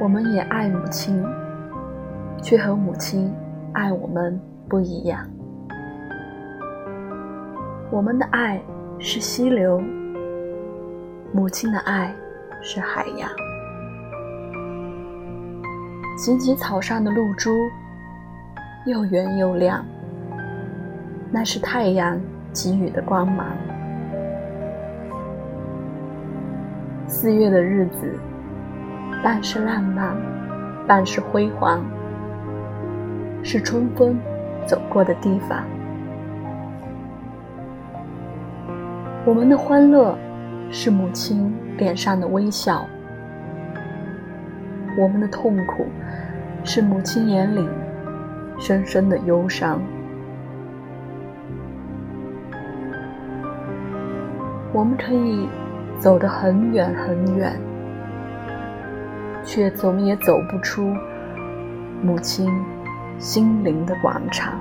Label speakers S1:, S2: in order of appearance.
S1: 我们也爱母亲，却和母亲爱我们不一样。我们的爱是溪流，母亲的爱是海洋。芨芨草上的露珠，又圆又亮，那是太阳给予的光芒。四月的日子，半是浪漫，半是辉煌，是春风走过的地方。我们的欢乐，是母亲脸上的微笑；我们的痛苦，是母亲眼里深深的忧伤。我们可以。走得很远很远，却总也走不出母亲心灵的广场。